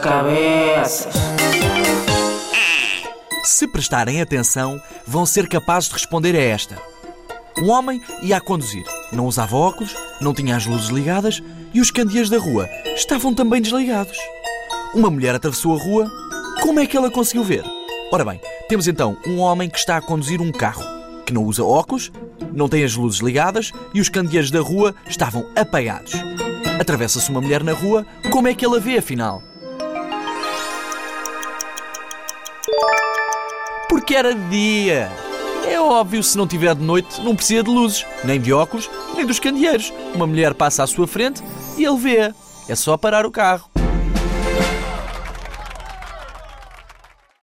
cabeças. Se prestarem atenção, vão ser capazes de responder a esta. Um homem ia a conduzir, não usava óculos, não tinha as luzes ligadas e os candeeiros da rua estavam também desligados. Uma mulher atravessou a rua, como é que ela conseguiu ver? Ora bem, temos então um homem que está a conduzir um carro, que não usa óculos, não tem as luzes ligadas e os candeeiros da rua estavam apagados. Atravessa-se uma mulher na rua, como é que ela vê afinal? Porque era dia. É óbvio, se não tiver de noite, não precisa de luzes, nem de óculos, nem dos candeeiros. Uma mulher passa à sua frente e ele vê. É só parar o carro.